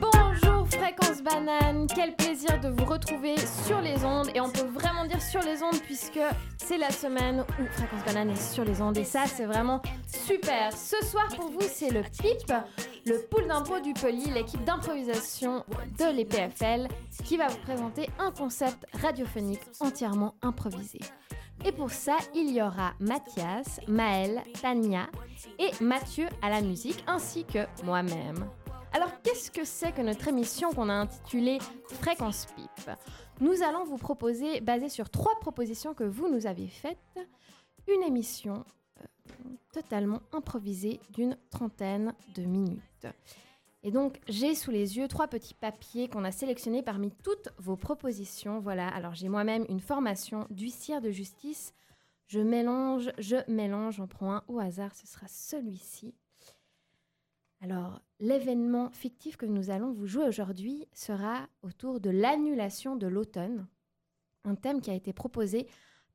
Bonjour Fréquence Banane, quel plaisir de vous retrouver sur les ondes et on peut vraiment dire sur les ondes puisque c'est la semaine où Fréquence Banane est sur les ondes et ça c'est vraiment super. Ce soir pour vous c'est le PIP, le pool d'impro du Poli, l'équipe d'improvisation de l'EPFL qui va vous présenter un concept radiophonique entièrement improvisé. Et pour ça, il y aura Mathias, Maël, Tania et Mathieu à la musique, ainsi que moi-même. Alors, qu'est-ce que c'est que notre émission qu'on a intitulée Fréquence Pipe Nous allons vous proposer, basée sur trois propositions que vous nous avez faites, une émission euh, totalement improvisée d'une trentaine de minutes. Et donc, j'ai sous les yeux trois petits papiers qu'on a sélectionnés parmi toutes vos propositions. Voilà, alors j'ai moi-même une formation d'huissière de justice. Je mélange, je mélange, j'en prends un au hasard, ce sera celui-ci. Alors, l'événement fictif que nous allons vous jouer aujourd'hui sera autour de l'annulation de l'automne, un thème qui a été proposé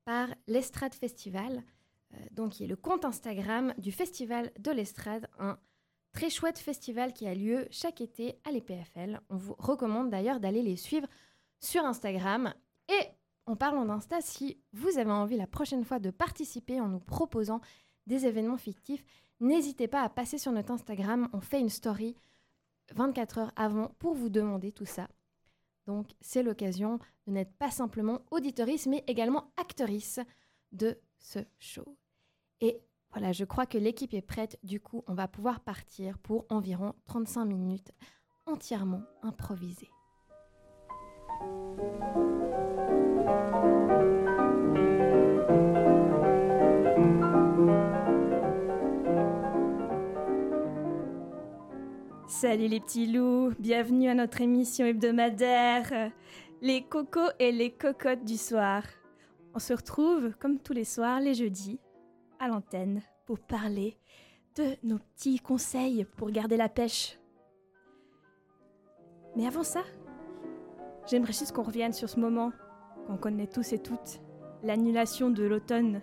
par l'Estrade Festival, euh, donc qui est le compte Instagram du Festival de l'Estrade, Très chouette festival qui a lieu chaque été à l'EPFL. On vous recommande d'ailleurs d'aller les suivre sur Instagram. Et en parlant d'Insta, si vous avez envie la prochaine fois de participer en nous proposant des événements fictifs, n'hésitez pas à passer sur notre Instagram. On fait une story 24 heures avant pour vous demander tout ça. Donc c'est l'occasion de n'être pas simplement auditorice, mais également actrice de ce show. Et voilà, je crois que l'équipe est prête. Du coup, on va pouvoir partir pour environ 35 minutes entièrement improvisées. Salut les petits loups, bienvenue à notre émission hebdomadaire, les cocos et les cocottes du soir. On se retrouve comme tous les soirs les jeudis à l'antenne pour parler de nos petits conseils pour garder la pêche. Mais avant ça, j'aimerais juste qu'on revienne sur ce moment qu'on connaît tous et toutes, l'annulation de l'automne,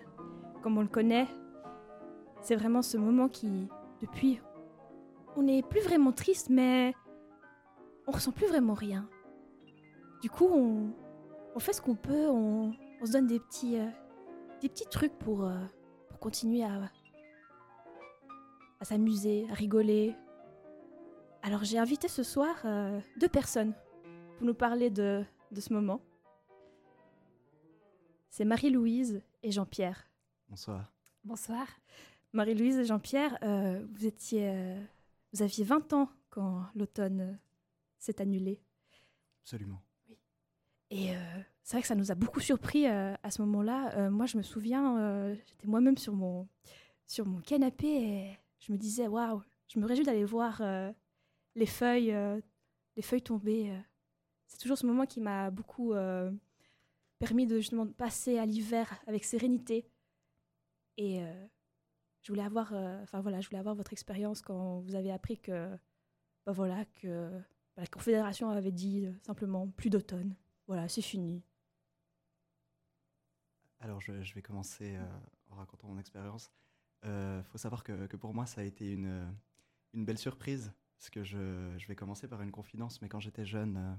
comme on le connaît. C'est vraiment ce moment qui, depuis, on n'est plus vraiment triste, mais on ressent plus vraiment rien. Du coup, on, fait ce qu'on peut, on, se donne des petits, euh, des petits trucs pour, euh, pour continuer à, à s'amuser, à rigoler. Alors j'ai invité ce soir euh, deux personnes pour nous parler de, de ce moment. C'est Marie-Louise et Jean-Pierre. Bonsoir. Bonsoir. Marie-Louise et Jean-Pierre, euh, vous étiez, euh, vous aviez 20 ans quand l'automne s'est annulé. Absolument. Oui. Et c'est vrai que ça nous a beaucoup surpris à ce moment-là. moi, je me souviens, j'étais moi-même sur mon, canapé et je me disais, waouh, je me réjouis d'aller voir euh, les feuilles, euh, les feuilles tomber. Euh. C'est toujours ce moment qui m'a beaucoup permis de justement passer à l'hiver avec sérénité. Et je voulais avoir, je voulais avoir votre expérience quand vous avez appris que, bah voilà, que bah, la Confédération avait dit simplement plus d'automne. Voilà, c'est fini. Alors je, vais commencer en racontant mon expérience. Il euh, faut savoir que, pour moi, ça a été une, euh, belle surprise, parce que je, vais commencer par une confidence, mais quand j'étais jeune, euh,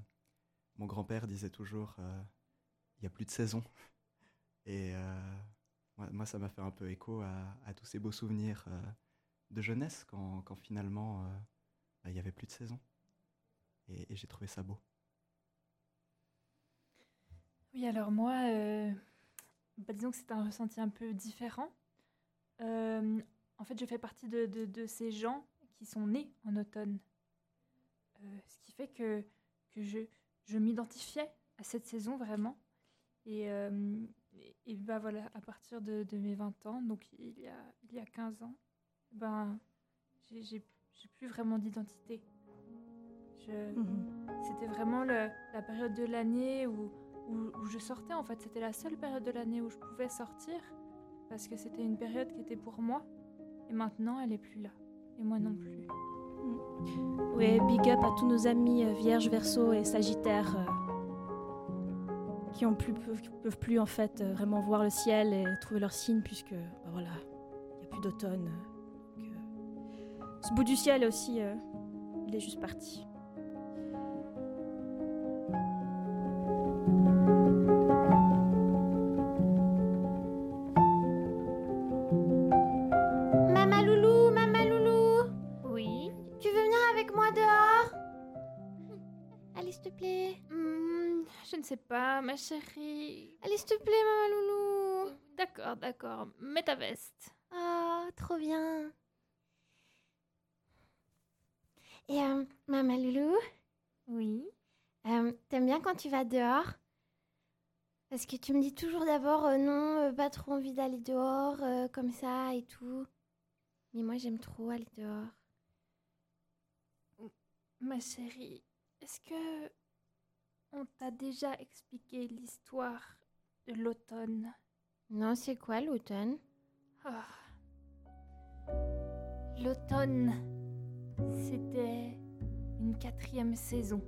mon grand-père disait toujours il n'y a plus de saison. Et moi, ça m'a fait un peu écho à, tous ces beaux souvenirs de jeunesse, quand, finalement, bah, il n'y avait plus de saison. Et j'ai trouvé ça beau. Oui, alors moi, bah, disons que c'est un ressenti un peu différent. Euh, en fait, je fais partie de, de, de, ces gens qui sont nés en automne. Euh, ce qui fait que, que je, je m'identifiais à cette saison vraiment. Et, euh, et, bah voilà, à partir de, de, mes 20 ans, donc il y a, il y a 15 ans, ben, j'ai plus vraiment d'identité. Mhm. C'était vraiment le, la période de l'année où, où, je sortais, en fait. C'était la seule période de l'année où je pouvais sortir parce que c'était une période qui était pour moi et maintenant elle est plus là et moi non plus. Mm. Oui, big up à tous nos amis euh, Vierge, Verseau et Sagittaire euh, qui ont plus, peuvent, plus en fait euh, vraiment voir le ciel et trouver leur signe puisque bah voilà, il n'y a plus d'automne. ce bout du ciel aussi il est juste parti. Te plaît. Hmm, je ne sais pas, ma chérie. Allez, s'il te plaît, Maman Loulou. D'accord, d'accord. Mets ta veste. Oh, trop bien. Et euh, Maman Loulou, Oui. euh, t'aimes bien quand tu vas dehors? Parce que tu me dis toujours d'abord euh, non, pas trop envie d'aller dehors, comme ça et tout. Mais moi, j'aime trop aller dehors. Ma chérie, est-ce que on t'a déjà expliqué l'histoire de l'automne? Non, c'est quoi l'automne? Ah. L'automne, c'était une quatrième saison.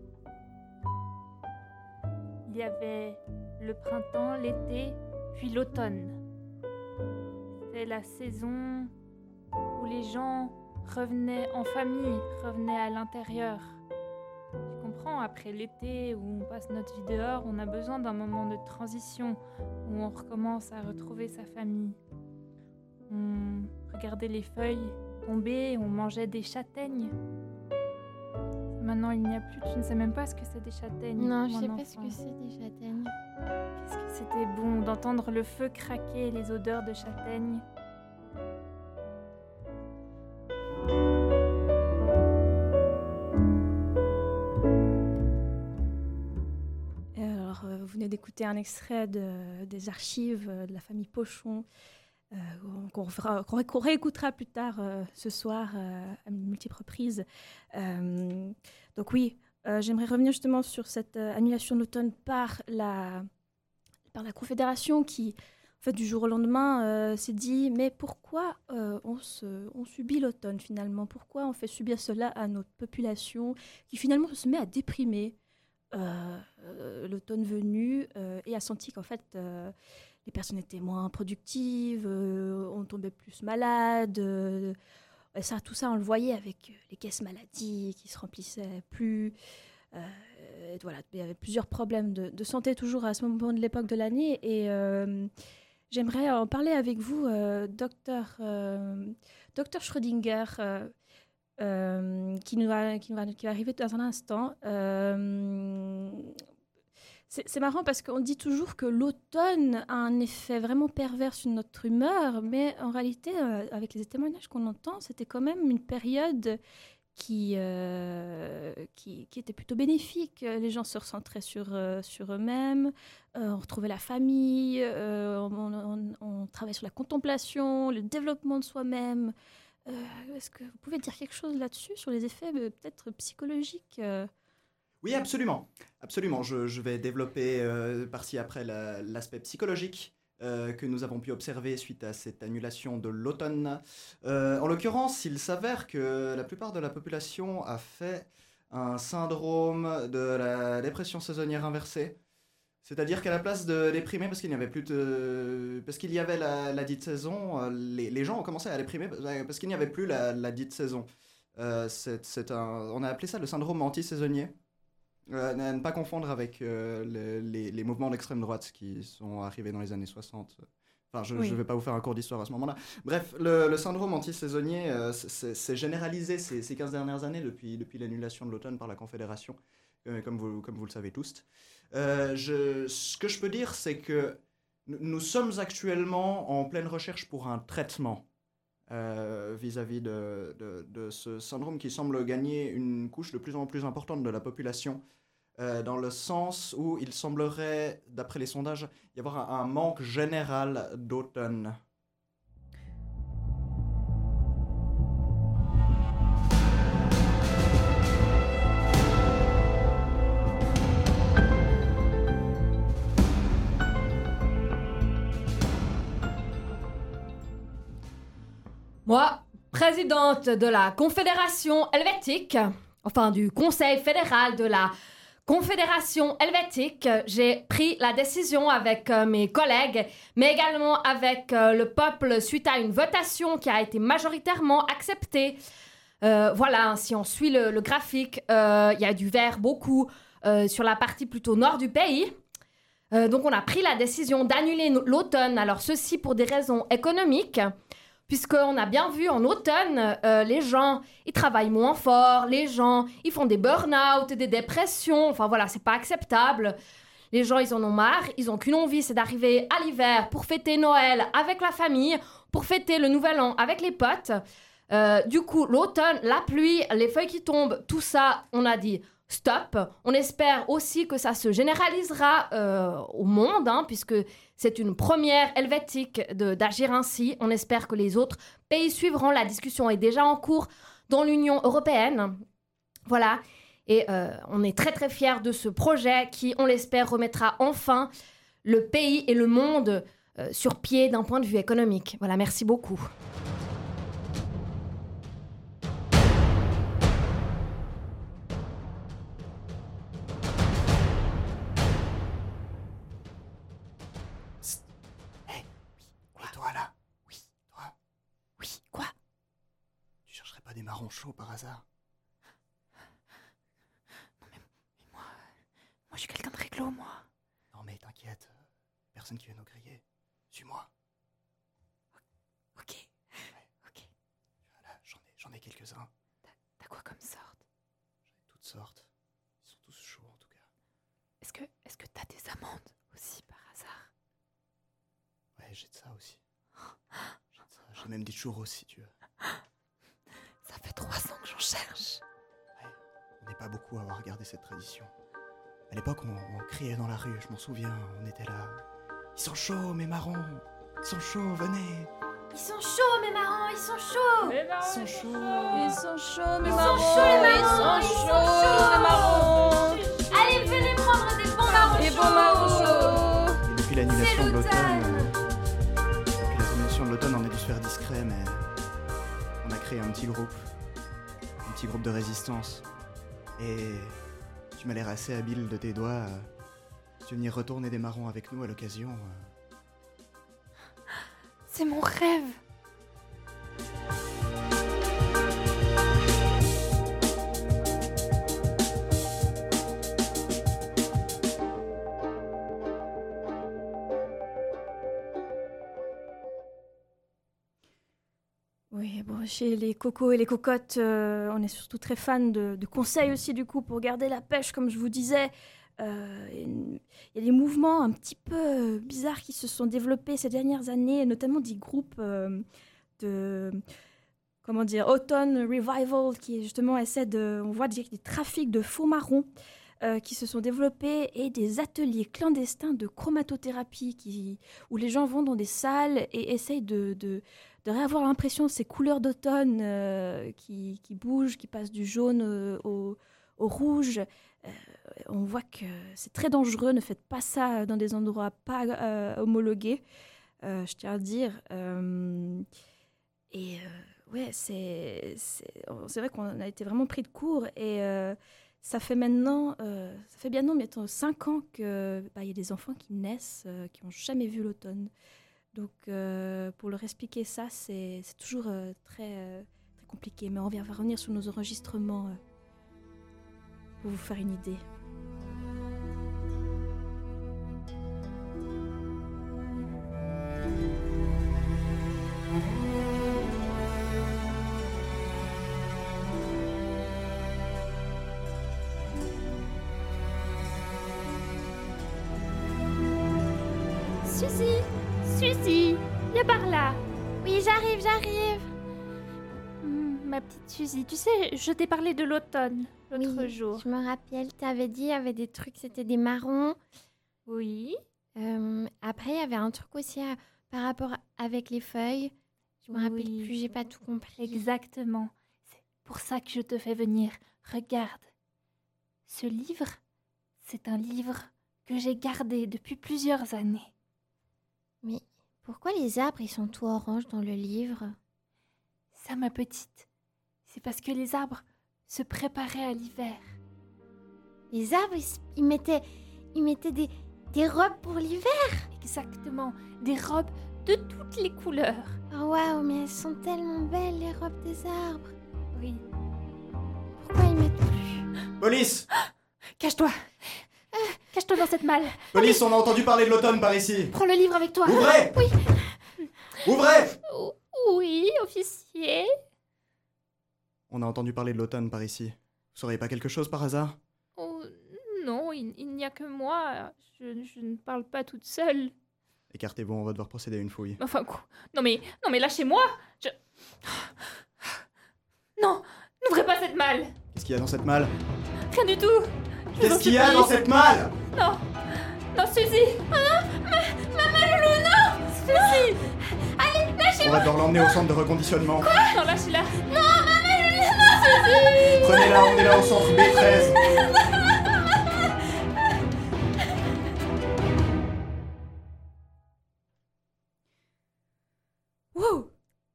Il y avait le printemps, l'été, puis l'automne. C'était la saison où les gens revenaient en famille, revenaient à l'intérieur. Après l'été où on passe notre vie dehors, on a besoin d'un moment de transition où on recommence à retrouver sa famille. On regardait les feuilles tomber, on mangeait des châtaignes. Maintenant, il n'y a plus. Tu ne sais même pas ce que c'est des châtaignes. Non, je mon sais pas ce que c'est des châtaignes. Qu'est-ce que c'était bon d'entendre le feu craquer, les odeurs de châtaignes. D'écouter un extrait de- des archives euh, de la famille Pochon, euh, qu'on réécoutera plus tard euh, ce soir à multiples reprises. Donc oui, j'aimerais revenir justement sur cette annulation de l'automne par la, par la Confédération qui, en fait, du jour au lendemain, s'est dit, mais pourquoi on subit l'automne finalement? Pourquoi on fait subir cela à notre population qui finalement se met à déprimer? Euh, l'automne venu euh, et a senti qu'en fait euh, les personnes étaient moins productives, on tombait plus malade. ça, tout ça, on le voyait avec les caisses maladies qui se remplissaient plus. et voilà, il y avait plusieurs problèmes de, de santé toujours à ce moment de l'époque de l'année. Et j'aimerais en parler avec vous, docteur, docteur Schrödinger. Euh, qui, nous va, qui, va, qui va arriver dans un instant. Euh, c'est marrant parce qu'on dit toujours que l'automne a un effet vraiment pervers sur notre humeur, mais en réalité, euh, avec les témoignages qu'on entend, c'était quand même une période qui, qui, qui était plutôt bénéfique. Les gens se recentraient sur, sur eux-mêmes, on retrouvait la famille, on, on- on travaillait sur la contemplation, le développement de soi-même. Euh, Est-ce que vous pouvez dire quelque chose là-dessus, sur les effets euh, peut-être psychologiques euh Oui, absolument. Absolument. Je, je vais développer euh, par-ci après la- l'aspect psychologique euh, que nous avons pu observer suite à cette annulation de l'automne. En l'occurrence, il s'avère que la plupart de la population a fait un syndrome de la dépression saisonnière inversée. C'est-à-dire qu'à la place de déprimer parce qu'il n'y avait plus de... parce qu'il y avait la, la dite saison, euh, les, les gens ont commencé à déprimer parce qu'il n'y avait plus la, la dite saison. Euh, c'est, un, on a appelé ça le syndrome anti-saisonnier. Euh, à ne pas confondre avec euh, le- les, les mouvements d'extrême droite qui sont arrivés dans les années 60. Enfin, je ne Oui. vais pas vous faire un cours d'histoire à ce moment-là. Bref, le, le syndrome anti-saisonnier, euh, c'est généralisé ces, ces 15 dernières années depuis, depuis l'annulation de l'automne par la Confédération, euh, comme, vous, comme vous le savez tous. Euh, ce que je peux dire, c'est que nous- sommes actuellement en pleine recherche pour un traitement euh, vis-à-vis de, ce syndrome qui semble gagner une couche de plus en plus importante de la population, euh, dans le sens où il semblerait, d'après les sondages, y avoir un manque général d'automne. Présidente de la Confédération helvétique, enfin du Conseil fédéral de la Confédération helvétique, j'ai pris la décision avec euh, mes collègues, mais également avec euh, le peuple suite à une votation qui a été majoritairement acceptée Euh, voilà, si on suit le, graphique, il y a du vert beaucoup sur la partie plutôt nord du pays. Donc on a pris la décision d'annuler l'automne. Alors ceci pour des raisons économiques, puisqu'on a bien vu en automne, euh, les gens, ils travaillent moins fort, les gens, ils font des burn-out, des dépressions. Enfin voilà, c'est pas acceptable. Les gens, ils en ont marre, ils ont qu'une envie, c'est d'arriver à l'hiver pour fêter Noël avec la famille, pour fêter le Nouvel An avec les potes. Euh, du coup, l'automne, la pluie, les feuilles qui tombent, tout ça, on a dit stop. On espère aussi que ça se généralisera euh, au monde, hein, puisque c'est une première helvétique d'agir ainsi. On espère que les autres pays suivront. La discussion est déjà en cours dans l'Union européenne. Voilà. Et euh, on est très très fiers de ce projet qui, on l'espère, remettra enfin le pays et le monde euh, sur pied d'un point de vue économique. Voilà, merci beaucoup. Pas des marrons chauds par hasard Moi, je suis quelqu'un de réglo, moi. Non mais t'inquiète, personne qui vient nous griller. Suis-moi. Ok. Ok. Voilà, j'en ai, j'en ai quelques-uns. T'as quoi comme sorte? Toutes sortes. Ils sont tous chauds en tout cas. Est-ce que est-ce que t'as des amandes aussi par hasard? Ouais, j'ai de ça aussi. J'ai de ça. J'ai même des churros si tu veux. Cherche. On n'est pas beaucoup à avoir gardé cette tradition. À l'époque, on, on criait dans la rue, je m'en souviens, on était là. Ils sont chauds, mes marrons Ils sont chauds, venez Ils sont chauds, mes marrons, ils sont chauds Ils sont chauds Ils sont chauds, mes Ils sont marrons. chauds, les marrons, Ils sont chauds, les marrons. Allez, venez prendre des bons marrons Les bons marrons chauds. Et depuis l'annulation C'est de l'automne, l'automne. euh, depuis l'annulation de l'automne, on a dû se faire discret, mais on a créé un petit groupe, groupe de résistance. Et tu m'as l'air assez habile de tes doigts. euh, tu veux venir retourner des marrons avec nous à l'occasion. euh, C'est mon rêve. Chez les cocos et les cocottes, euh, on est surtout très fan de, conseils aussi, du coup, pour garder la pêche, comme je vous disais. Euh, Il y a des mouvements un petit peu bizarres qui se sont développés ces dernières années, notamment des groupes euh, de. Comment dire Autumn Revival, qui justement essaie de. On voit des, des trafics de faux marrons euh, qui se sont développés et des ateliers clandestins de chromatothérapie qui, où les gens vont dans des salles et essayent de de réavoir l'impression de ces couleurs d'automne euh, qui, qui bougent, qui passent du jaune euh, au, au rouge. Euh, on voit que c'est très dangereux, ne faites pas ça dans des endroits pas euh, homologués, euh, je tiens à dire. Euh, et euh, ouais, c'est vrai qu'on a été vraiment pris de court et euh, ça fait maintenant, euh, ça fait bien non, bientôt 5 ans que bah, y a des enfants qui naissent, euh, qui n'ont jamais vu l'automne. Donc, euh, pour leur expliquer ça, c'est toujours euh, très, euh, très compliqué. Mais on va revenir sur nos enregistrements pour vous faire une idée. Tu sais, je t'ai parlé de l'automne l'autre Oui, jour. Je me rappelle, t'avais dit, il y avait des trucs, c'était des marrons. Oui. Euh, après, il y avait un truc aussi à- par rapport avec les feuilles. Je me rappelle Oui. plus, j'ai pas tout compris. Exactement. C'est pour ça que je te fais venir. Regarde. Ce livre, c'est un livre que j'ai gardé depuis plusieurs années. Mais pourquoi les arbres, ils sont tout orange dans le livre? Ça, ma petite, c'est parce que les arbres se préparaient à l'hiver. Les arbres, ils, mettaient, ils mettaient des, des robes pour l'hiver. Exactement. Des robes de toutes les couleurs. Oh waouh, mais elles sont tellement belles, les robes des arbres. Oui. Pourquoi ils mettent plus? Police Cache-toi Cache-toi dans cette malle Police, on a entendu parler de l'automne par ici Prends le livre avec toi. Ouvrez Oui. Ouvrez Oui, officier. On a entendu parler de l'automne par ici. Vous sauriez pas quelque chose par hasard? Oh, non, il, il n'y a que moi. Je, je ne parle pas toute seule. Écartez-vous, on va devoir procéder à une fouille. Enfin, quoi? Non mais, non mais lâchez-moi! Je... Non N'ouvrez pas cette malle! Qu'est-ce qu'il y a dans cette malle? Rien du tout! Qu'est-ce qu'il y a dans cette malle? Non Non, Suzy! Ah non Ma, ma Malou, non! Suzy! Allez, On lâchez-moi va devoir l'emmener au centre de reconditionnement. Non, lâchez-la Prenez-la, emmenez-la au centre B13. Wow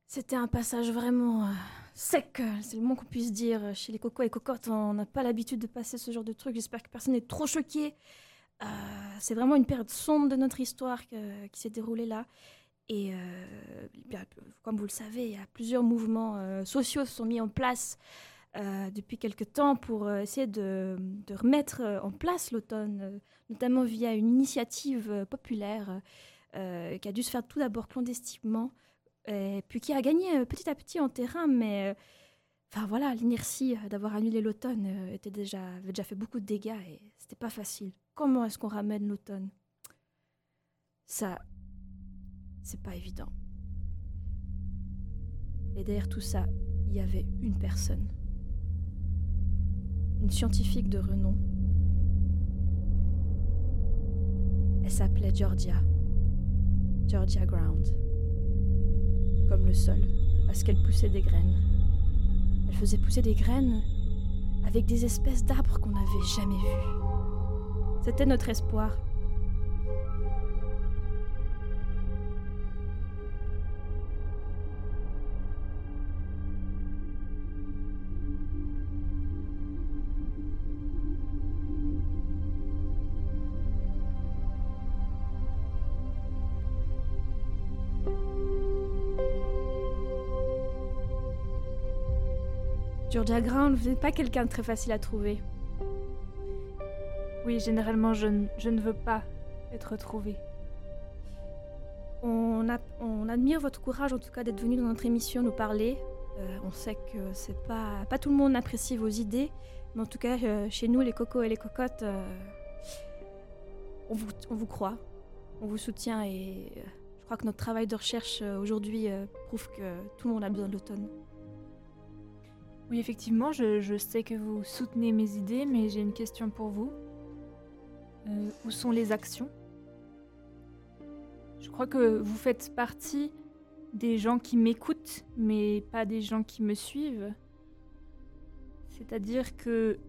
C'était un passage vraiment euh, sec, euh, c'est le moins qu'on puisse dire. Chez les cocos et cocottes, on n'a pas l'habitude de passer ce genre de truc. J'espère que personne n'est trop choqué. Euh, c'est vraiment une période sombre de notre histoire qui s'est déroulée là. Et euh, comme vous le savez, plusieurs mouvements euh, sociaux sont mis en place euh, depuis quelque temps pour euh, essayer de, remettre en place l'automne, notamment via une initiative populaire qui a dû se faire tout d'abord clandestinement, puis qui a gagné petit à petit en terrain, mais enfin voilà, l'inertie d'avoir annulé l'automne avait déjà fait beaucoup de dégâts et c'était pas facile. Comment est-ce qu'on ramène l'automne? Ça, c'est pas évident. Et derrière tout ça, il y avait une personne. Une scientifique de renom. Elle s'appelait Georgia. Georgia Ground. Comme le sol, parce qu'elle poussait des graines. Elle faisait pousser des graines avec des espèces d'arbres qu'on n'avait jamais vues. C'était notre espoir. Georgia Ground, vous n'êtes pas quelqu'un de très facile à trouver. Oui, généralement, je, ne- veux pas être retrouvée. On, admire votre courage, en tout cas, d'être venu dans notre émission nous parler. Euh, on sait que c'est pas pas tout le monde apprécie vos idées, mais en tout cas, euh, chez nous, les cocos et les cocottes, euh, on, vous, on vous croit, on vous soutient et je crois que notre travail de recherche aujourd'hui prouve que tout le monde a besoin de l'automne. Oui, effectivement, je, sais que vous soutenez mes idées, mais j'ai une question pour vous. Euh, où sont les actions? Je crois que vous faites partie des gens qui m'écoutent, mais pas des gens qui me suivent. C'est-à-dire que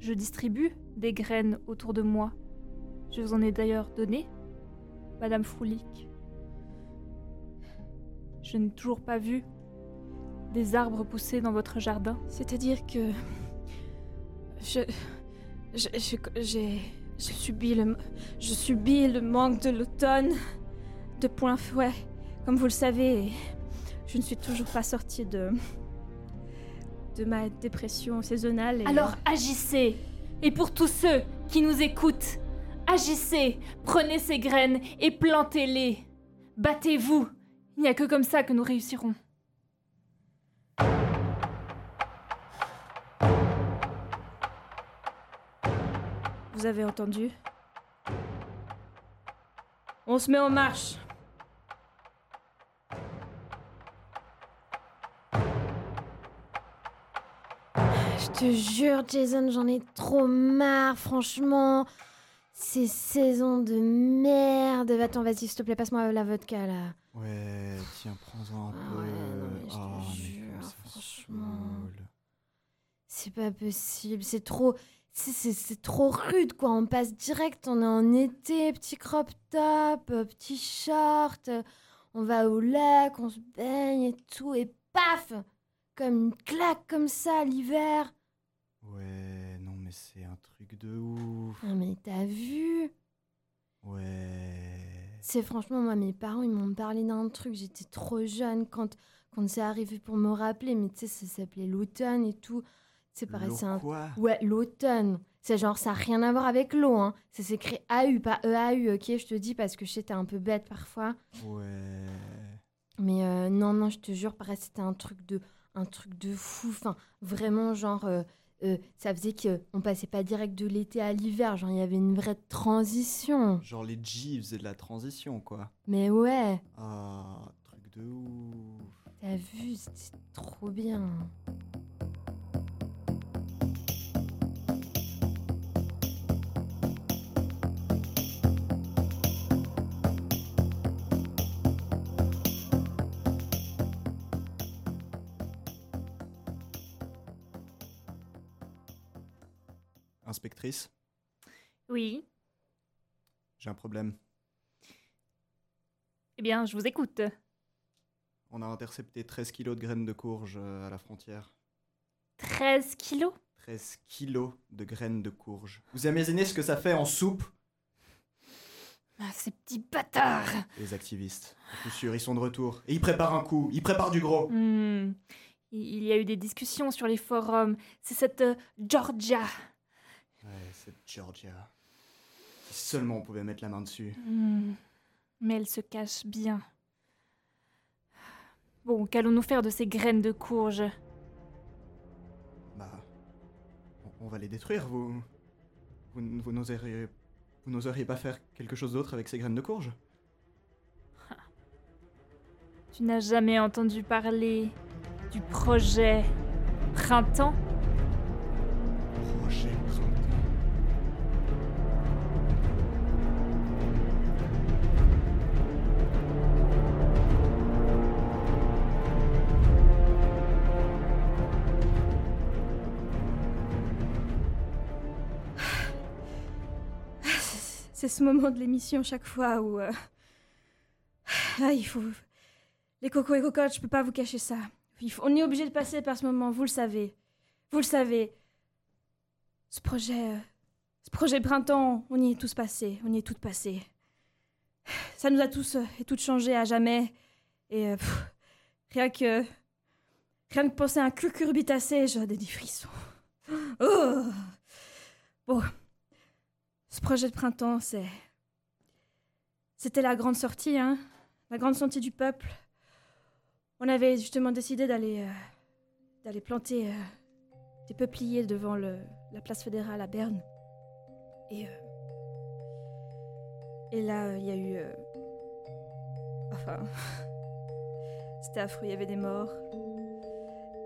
je distribue des graines autour de moi. Je vous en ai d'ailleurs donné, Madame Froulic. Je n'ai toujours pas vu des arbres pousser dans votre jardin? C'est-à-dire que je je je j'ai je subis le je subis le manque de l'automne de plein fouet. Comme vous le savez, je ne suis toujours pas sortie de de ma dépression saisonale. Et Alors agissez Et pour tous ceux qui nous écoutent, agissez Prenez ces graines et plantez-les Battez-vous Il n'y a que comme ça que nous réussirons. Vous avez entendu? On se met en marche. Je te jure, Jason, j'en ai trop marre, franchement. Ces saisons de merde. Attends, vas-y, s'il te plaît, passe-moi la vodka là. Ouais, tiens, prends-en un Ah peu. ouais, non, mais je te mais jure, franchement. C'est pas possible, c'est trop. C'est- trop rude quoi, on passe direct, on est en été, petit crop top, euh, petit short, euh, on va au lac, on se baigne et tout, et paf Comme une claque comme ça l'hiver. Ouais, non, mais c'est un truc de ouf. Ah mais t'as vu? Ouais. C'est franchement, moi mes parents ils m'ont parlé d'un truc, j'étais trop jeune quand, quand c'est arrivé pour me rappeler, mais tu sais, ça s'appelait l'automne et tout. C'est pareil, c'est un. quoi? Ouais, l'automne. C'est genre, ça n'a rien à voir avec l'eau, hein. Ça s'écrit AU, pas EAU, ok Je te dis parce que je sais, t'es un peu bête parfois. Ouais. Mais euh, non, non, je te jure, pareil, c'était un truc de, un truc de fou. Enfin, vraiment, genre, euh, euh, ça faisait qu'on passait pas direct de l'été à l'hiver. Genre, il y avait une vraie transition. Genre les G faisaient de la transition, quoi. Mais ouais, Ah, truc de ouf. t'as vu, c'était trop bien. Oui. j'ai un problème. Eh bien, je vous écoute. On a intercepté 13 kilos de graines de courge euh, à la frontière. 13 kilos? 13 kilos de graines de courge. Vous imaginez ce que ça fait en soupe? Ah, ces petits bâtards Les activistes, à coup sûr, ils sont de retour. Et ils préparent un coup, ils préparent du gros. Hmm. Il il y a eu des discussions sur les forums. C'est cette euh, Georgia. Ouais, cette Georgia. Si seulement on pouvait mettre la main dessus. Hmm. Mais elle se cache bien. Bon, qu'allons-nous faire de ces graines de courge? Bah, on, va les détruire, vous. Vous, n- vous n'oseriez. Vous n'oseriez pas faire quelque chose d'autre avec ces graines de courge? Tu n'as jamais entendu parler du projet Printemps? Ce moment de l'émission chaque fois où. euh, il faut. Les cocos et cocottes, je peux pas vous cacher ça. On est obligé de passer par ce moment, vous le savez. Vous le savez. Ce projet. euh, Ce projet printemps, on y est tous passés. On y est toutes passés. Ça nous a tous euh, et toutes changé à jamais. Et. euh, rien que. Rien que penser à un cucurbitacé, j'ai des frissons. Oh Bon. Ce projet de printemps, c'est. C'était la grande sortie, hein La grande sortie du peuple. On avait justement décidé d'aller. euh, d'aller planter euh, des peupliers devant la place fédérale à Berne. Et. euh, et là, il y a eu. euh, enfin. C'était affreux, il y avait des morts.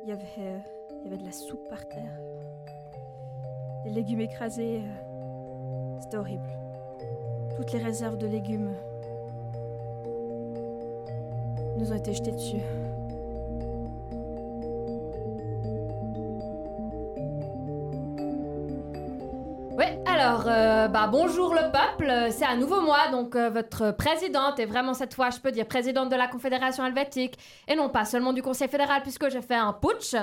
Il y avait de la soupe par terre. Des légumes écrasés. C'était horrible. Toutes les réserves de légumes nous ont été jetées dessus. Ouais, alors, euh, bah bonjour le peuple, c'est à nouveau moi, donc euh, votre présidente, et vraiment cette fois, je peux dire présidente de la Confédération helvétique, et non pas seulement du Conseil fédéral, puisque j'ai fait un putsch.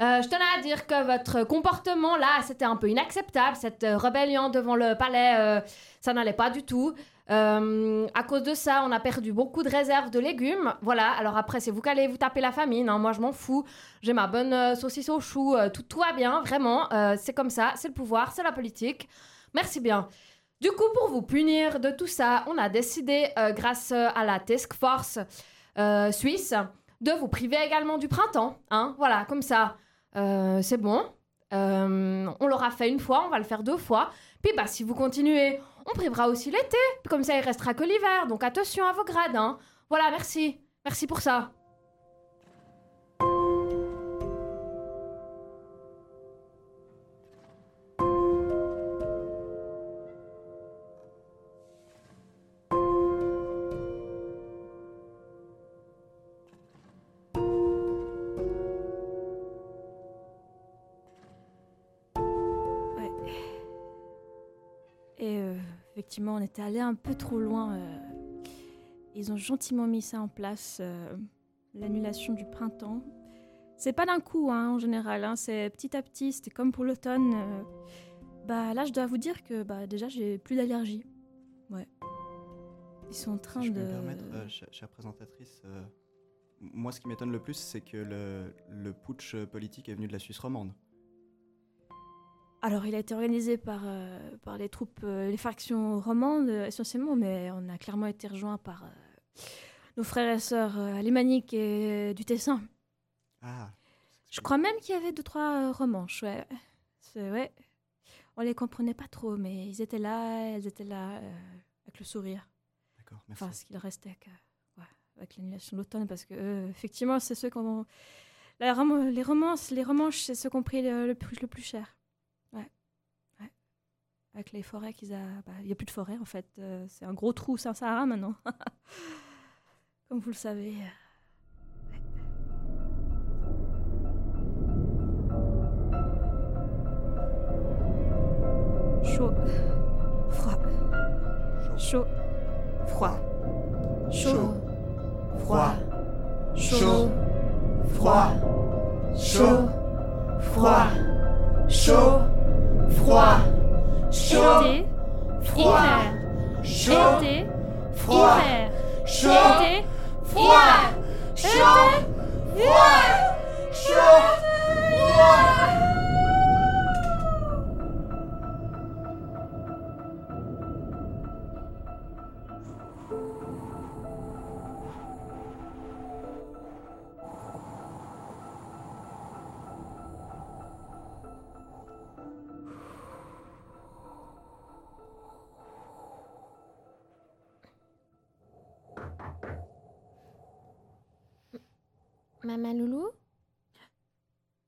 Euh, je tenais à dire que votre comportement là, c'était un peu inacceptable, cette euh, rébellion devant le palais, euh, ça n'allait pas du tout. À cause de ça, on a perdu beaucoup de réserves de légumes. Voilà, alors après, c'est vous qui allez vous taper la famine, hein, moi je m'en fous. J'ai ma bonne saucisse au chou, tout, va bien, vraiment. c'est comme ça, c'est le pouvoir, c'est la politique. Merci bien. Du coup, pour vous punir de tout ça, on a décidé, grâce à la task force suisse, de vous priver également du printemps. Hein, voilà, comme ça, euh, c'est bon. Euh, on l'aura fait une fois, on va le faire deux fois. Puis bah, si vous continuez, on privera aussi l'été. Comme ça, il restera que l'hiver. Donc attention à vos grades. Hein. Voilà, merci. Merci pour ça. Et euh, effectivement, on était allé un peu trop loin. euh. Ils ont gentiment mis ça en place, euh, l'annulation du printemps. C'est pas d'un coup, hein, en général. hein, c'est petit à petit. C'était comme pour l'automne. Bah là, je dois vous dire que bah déjà, j'ai plus d'allergie. Ouais. Ils sont en train Si je de. peux me permettre, ch- chère présentatrice, moi, ce qui m'étonne le plus, c'est que le, le putsch politique est venu de la Suisse romande. Alors, il a été organisé par, euh, par les troupes, euh, les factions romandes euh, essentiellement, mais on a clairement été rejoint par euh, nos frères et sœurs alémaniques et du Tessin. Ah. Je crois même qu'il y avait deux, trois romanches, ouais. C'est, ouais. On les comprenait pas trop, mais ils étaient là, elles étaient là, avec le sourire. D'accord, merci. Enfin, ce qu'il restait que, ouais, avec l'annulation de l'automne, parce que effectivement, c'est ceux qui ont. la rom- les romances, les romanches, c'est ceux qui ont pris le, le plus, le plus cher. Avec les forêts qu'ils a. bah, Il n'y a plus de forêt, en fait. Euh, c'est un gros trou Saint-Sahara maintenant. Comme vous le savez. Chaud. Froid. Chaud. Froid. Chaud. Froid. Chaud. Froid. Chaud. Froid. Chaud. Froid. Chaud. Été. Hiver. Été. Hiver. Été. Hiver. Été. Maman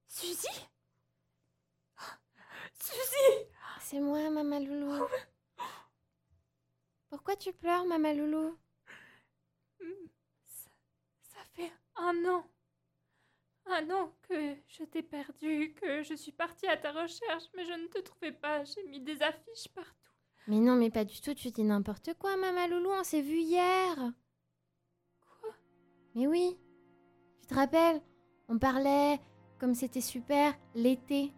Suzy? Suzy C'est moi, Maman Loulou. Pourquoi tu pleures, Maman Loulou? Ça, ça fait un an. Un an que je t'ai perdu, que je suis partie à ta recherche, mais je ne te trouvais pas. J'ai mis des affiches partout. Mais non, mais pas du tout, tu dis n'importe quoi, Maman Loulou, on s'est vu hier. Quoi? Mais oui. Tu te rappelles? On parlait, comme c'était super, l'été.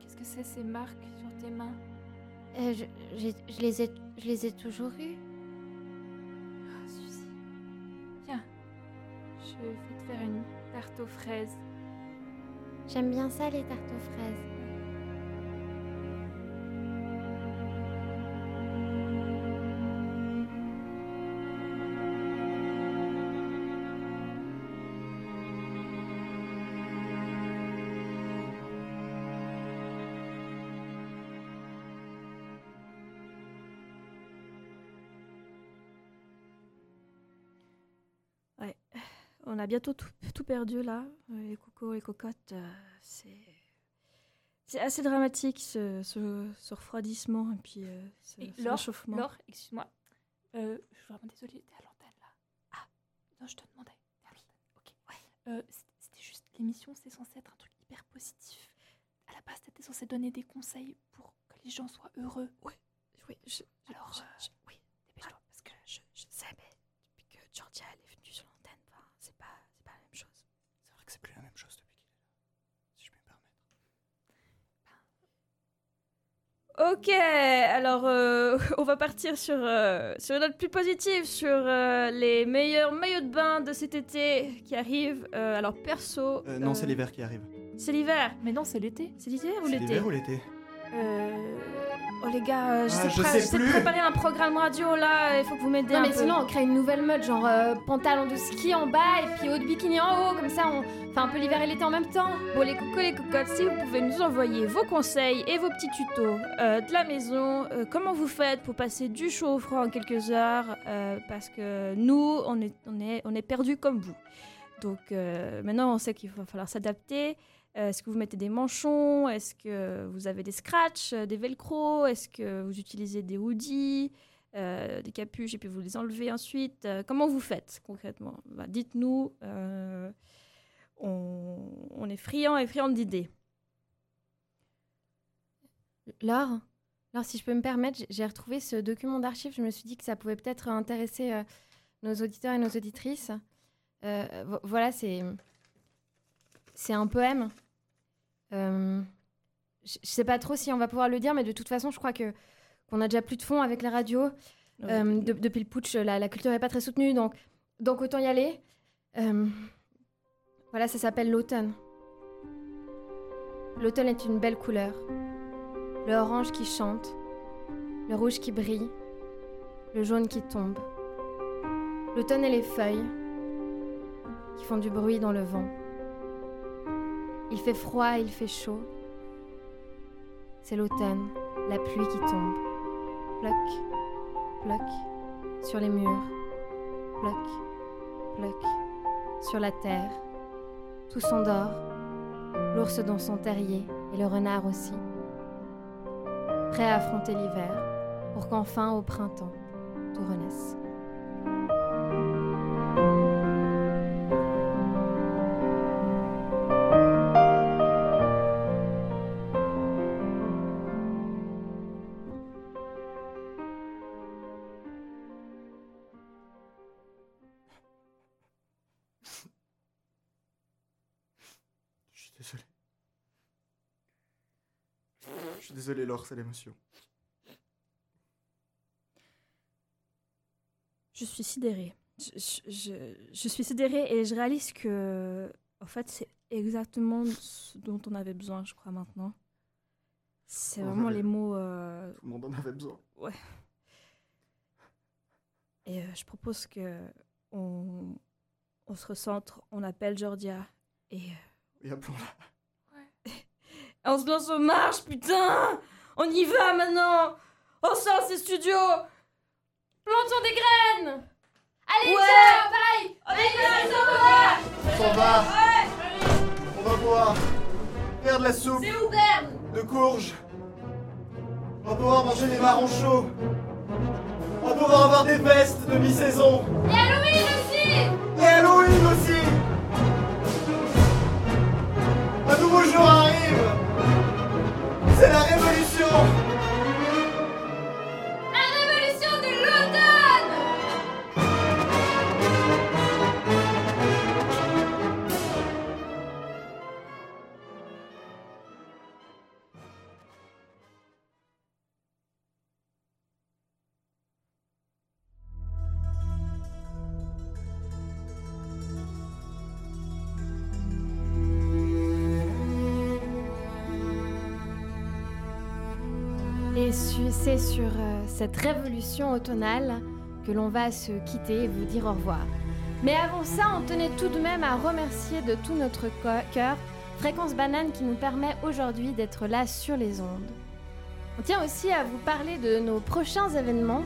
Qu'est-ce que c'est ces marques sur tes mains? Euh, je, les ai, je les ai toujours eues. Ah, Suzy. Tiens, je vais te faire une tarte aux fraises. J'aime bien ça, les tartes aux fraises. On a bientôt tout, tout perdu là. Euh, Les cocos, les cocottes, euh, c'est. Assez dramatique ce, ce, ce refroidissement et puis euh, ce, Et ce Laure, réchauffement. Laure, excuse-moi. Euh, je suis vraiment désolée, t'es à l'antenne là. Ah, non, je te demandais. L'antenne. Ok. Euh, c'était- juste l'émission, c'est censé être un truc hyper positif. À la base, t'étais censé donner des conseils pour que les gens soient heureux. Oui, je, Alors, je- je- oui, dépêche-toi. parce que je, je sais, mais depuis que Georgia elle est venue sur l'antenne, enfin, c'est pas, c'est pas la même chose. C'est vrai que c'est plus la même chose depuis qu'il est là, si je puis me permettre. Ok, alors euh, on va partir sur, euh, sur une note plus positive, sur euh, les meilleurs maillots de bain de cet été qui arrivent. Euh, alors perso... Euh, non, euh, c'est l'hiver qui arrive. C'est l'hiver Mais non, c'est l'été. C'est l'hiver ou C'est l'été l'hiver ou l'été? Euh, les gars, euh, Ah, j'essaie de je pré- sais de plus. préparer un programme radio là, il faut que vous m'aidez Non, un mais peu. sinon, on crée une nouvelle mode, genre euh, pantalon de ski en bas et puis haut de bikini en haut, comme ça on fait un peu l'hiver et l'été en même temps. Bon les cocos, les cocottes, si vous pouvez nous envoyer vos conseils et vos petits tutos euh, de la maison, euh, comment vous faites pour passer du chaud au froid en quelques heures, euh, parce que nous, on est, on est, on est perdus comme vous. Donc euh, maintenant, on sait qu'il va falloir s'adapter. Euh, Est-ce que vous mettez des manchons? Est-ce que vous avez des scratchs, euh, des velcro Est-ce que vous utilisez des hoodies, euh, des capuches et puis vous les enlevez ensuite? Comment vous faites concrètement? Bah, Dites-nous. on, est friand et friand d'idées. Laure, Laure, si je peux me permettre, j'ai- retrouvé ce document d'archives. Je me suis dit que ça pouvait peut-être intéresser nos auditeurs et nos auditrices. Vo- voilà, c'est un poème. Euh, je je sais pas trop si on va pouvoir le dire, mais de toute façon, je crois que qu'on a déjà plus de fond avec la radio. Euh, de- depuis le putsch, la, la culture n'est pas très soutenue, donc, donc autant y aller. Euh, voilà, ça s'appelle l'automne. L'automne est une belle couleur. Le orange qui chante, le rouge qui brille, le jaune qui tombe. L'automne et les feuilles qui font du bruit dans le vent. Il fait froid, il fait chaud. C'est l'automne, la pluie qui tombe. Ploc, ploc, sur les murs. Ploc, ploc, sur la terre. Tout s'endort. L'ours dans son terrier et le renard aussi. Prêt à affronter l'hiver pour qu'enfin au printemps tout renaisse. Désolé. Je suis désolé, Laure, c'est l'émotion. Je suis sidérée. Je, je- je- je suis sidérée et je réalise que, en fait, c'est exactement ce dont on avait besoin, je crois, maintenant. C'est vraiment avait- les mots. euh, Tout le monde en avait besoin. Et euh, je propose que on, on se recentre, on appelle Georgia et euh, Et appelons-la. on se lance aux marches, putain. On y va maintenant. On sort ces studios. Plantons des graines. Allez, Ouais. ciao, Allez, On s'en va. On va boire. Faire de la soupe. C'est où, Berne de courge. On va pouvoir manger des marrons chauds. On va pouvoir avoir des vestes de mi-saison. Et Halloween aussi. Et Halloween Un nouveau jour arrive c'est sur euh, cette révolution automnale que l'on va se quitter et vous dire au revoir. Mais avant ça, on tenait tout de même à remercier de tout notre cœur Fréquence Banane qui nous permet aujourd'hui d'être là sur les ondes. On tient aussi à vous parler de nos prochains événements,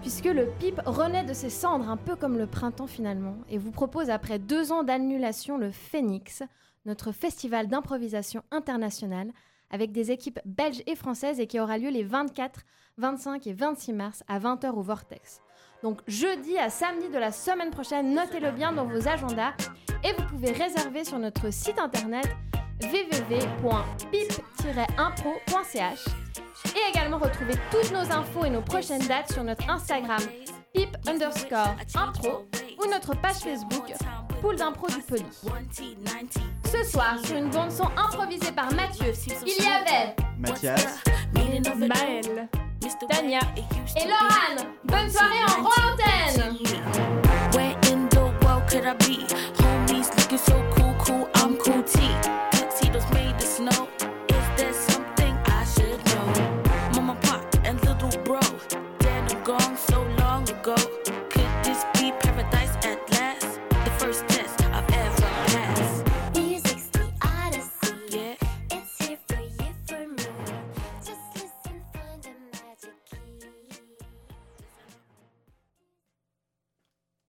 puisque le PIP renaît de ses cendres, un peu comme le printemps finalement, et vous propose après deux ans d'annulation le Phoenix, notre festival d'improvisation internationale, avec des équipes belges et françaises et qui aura lieu les 24, 25 et 26 mars à 20h au Vortex. Donc jeudi à samedi de la semaine prochaine, notez-le bien dans vos agendas et vous pouvez réserver sur notre site internet www.pip-impro.ch et également retrouver toutes nos infos et nos prochaines dates sur notre Instagram pip underscore impro ou notre page Facebook Pool d'impro du Poli. Ce soir, sur une bande son improvisée par Mathieu, il y avait Mathias, Maëlle. Tania et Laurane. Bonne soirée en rond antenne. Where in the world could I be? Homies looking so cool, cool, I'm cool T.